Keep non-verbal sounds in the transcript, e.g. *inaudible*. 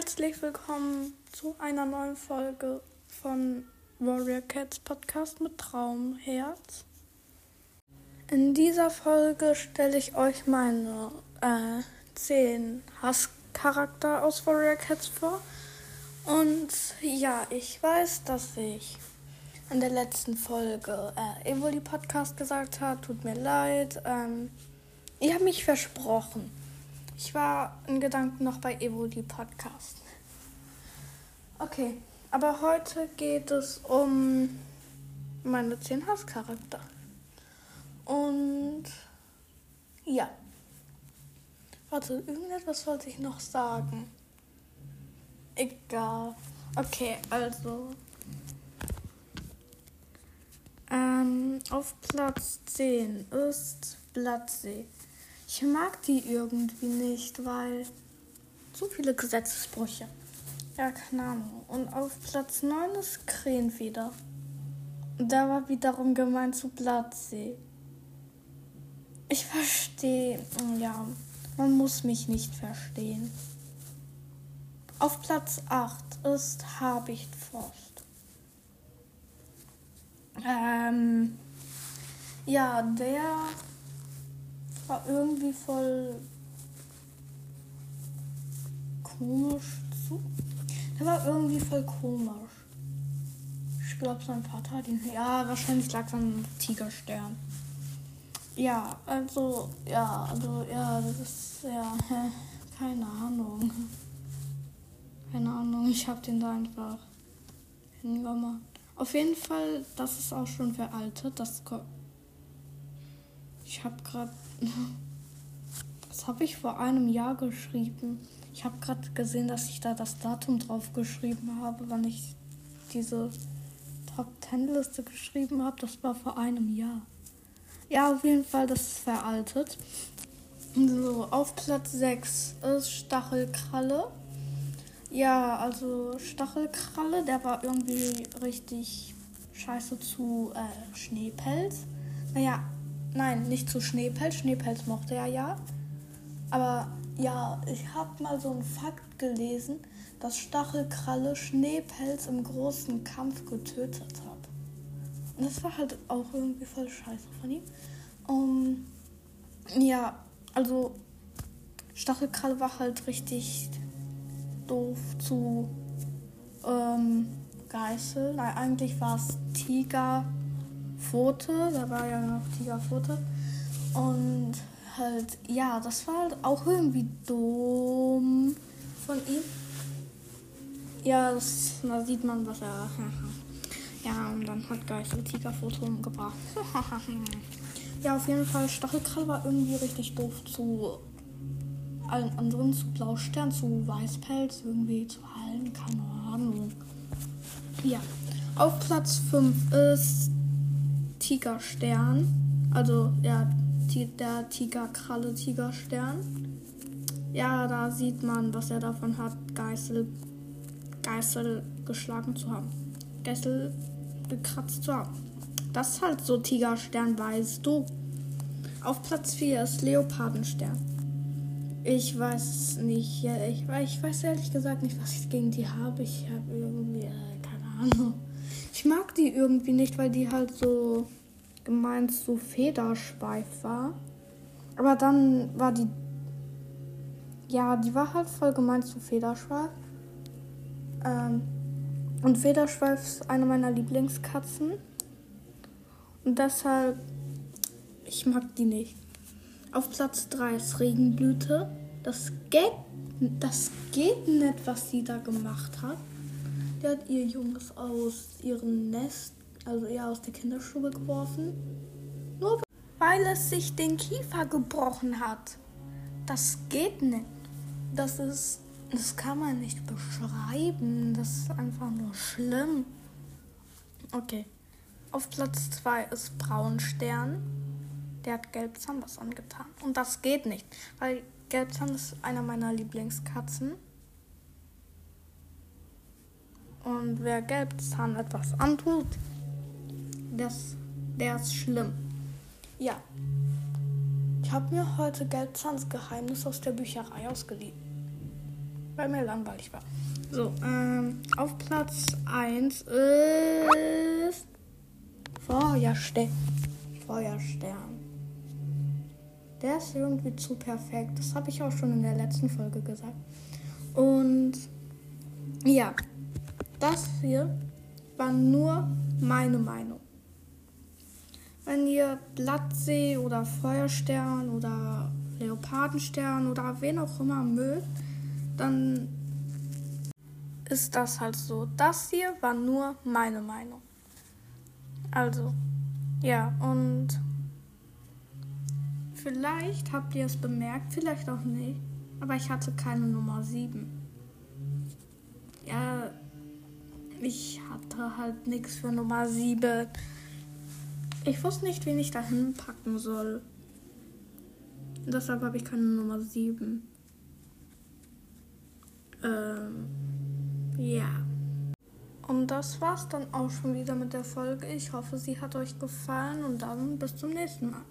Herzlich willkommen zu einer neuen Folge von Warrior Cats Podcast mit Traumherz. In dieser Folge stelle ich euch meine äh, 10 Hasscharakter aus Warrior Cats vor. Und ja, ich weiß, dass ich in der letzten Folge äh, Evoli Podcast gesagt habe. Tut mir leid. Ähm, ich habe mich versprochen. Ich war in Gedanken noch bei Evoli Podcast. Okay, aber heute geht es um meine 10 Hasscharakter. Und ja. Warte, irgendetwas wollte ich noch sagen. Egal. Okay, also. Ähm, auf Platz 10 ist Blattsee. Ich mag die irgendwie nicht, weil zu viele Gesetzesbrüche. Ja, keine Ahnung. Und auf Platz 9 ist Krähenfeder. Da war wiederum gemeint zu Blattsee. Ich verstehe, ja, man muss mich nicht verstehen. Auf Platz 8 ist Habichtforst. Ähm, ja, der war irgendwie voll komisch zu. Der war irgendwie voll komisch. Ich glaube, sein Vater hat ihn. Ja, wahrscheinlich lag es am Tigerstern. Ja, also, ja, also, ja, das ist, ja, *laughs* keine Ahnung. Keine Ahnung, ich habe den da einfach hingemacht. Auf jeden Fall, das ist auch schon veraltet. Das ich habe gerade. Das *laughs* habe ich vor einem Jahr geschrieben. Ich habe gerade gesehen, dass ich da das Datum drauf geschrieben habe, wann ich diese Top 10 Liste geschrieben habe. Das war vor einem Jahr. Ja, auf jeden Fall, das ist veraltet. So, auf Platz 6 ist Stachelkralle. Ja, also Stachelkralle, der war irgendwie richtig scheiße zu äh, Schneepelz. Naja, nein, nicht zu Schneepelz. Schneepelz mochte er ja. Aber ja, ich habe mal so einen Fakt gelesen, dass Stachelkralle Schneepelz im großen Kampf getötet hat. Und das war halt auch irgendwie voll scheiße von ihm. Um, ja, also Stachelkralle war halt richtig doof zu ähm, Geißel. Nein, eigentlich war es Tigerpfote. Da war ja noch Tigerpfote. Und halt, ja, das war halt auch irgendwie dumm von ihm. Ja, das, da sieht man, was er. *laughs* Ja, und dann hat Geißel Tigerfoto umgebracht. *laughs* ja, auf jeden Fall, Stachelkrall war irgendwie richtig doof zu allen anderen, zu Blaustern, zu Weißpelz, irgendwie zu allen, keine Ahnung. Ja, auf Platz 5 ist Tigerstern. Also, ja, der Tigerkralle Tigerstern. Ja, da sieht man, was er davon hat, Geißel, Geißel geschlagen zu haben. Geißel gekratzt zu haben. Das ist halt so Tigerstern, weißt du. Auf Platz 4 ist Leopardenstern. Ich weiß nicht. Ich weiß ehrlich gesagt nicht, was ich gegen die habe. Ich habe irgendwie, äh, keine Ahnung. Ich mag die irgendwie nicht, weil die halt so gemeint so Federschweif war. Aber dann war die. Ja, die war halt voll gemeint zu Federschweif. Ähm, und Federschweif ist eine meiner Lieblingskatzen. Und deshalb, ich mag die nicht. Auf Platz 3 ist Regenblüte. Das geht, das geht nicht, was sie da gemacht hat. Die hat ihr Junges aus ihrem Nest, also eher aus der Kinderstube geworfen. Nur weil es sich den Kiefer gebrochen hat. Das geht nicht. Das ist das kann man nicht beschreiben. Das ist einfach nur schlimm. Okay. Auf Platz 2 ist Braunstern. Der hat Gelbzahn was angetan. Und das geht nicht, weil Gelbzahn ist einer meiner Lieblingskatzen. Und wer Gelbzahn etwas antut, das, der ist schlimm. Ja. Ich habe mir heute Gelbzahns Geheimnis aus der Bücherei ausgeliehen. weil mir langweilig war. So, ähm, auf Platz 1 ist Feuerstern. Feuerstern. Der ist irgendwie zu perfekt. Das habe ich auch schon in der letzten Folge gesagt. Und ja, das hier war nur meine Meinung. Wenn ihr Blattsee oder Feuerstern oder Leopardenstern oder wen auch immer mögt, dann ist das halt so. Das hier war nur meine Meinung. Also, ja, und vielleicht habt ihr es bemerkt, vielleicht auch nicht, aber ich hatte keine Nummer 7. Ja, ich hatte halt nichts für Nummer 7. Ich wusste nicht, wen ich dahin packen soll. Deshalb habe ich keine Nummer 7. Ähm, ja. Und das war's dann auch schon wieder mit der Folge. Ich hoffe, sie hat euch gefallen und dann bis zum nächsten Mal.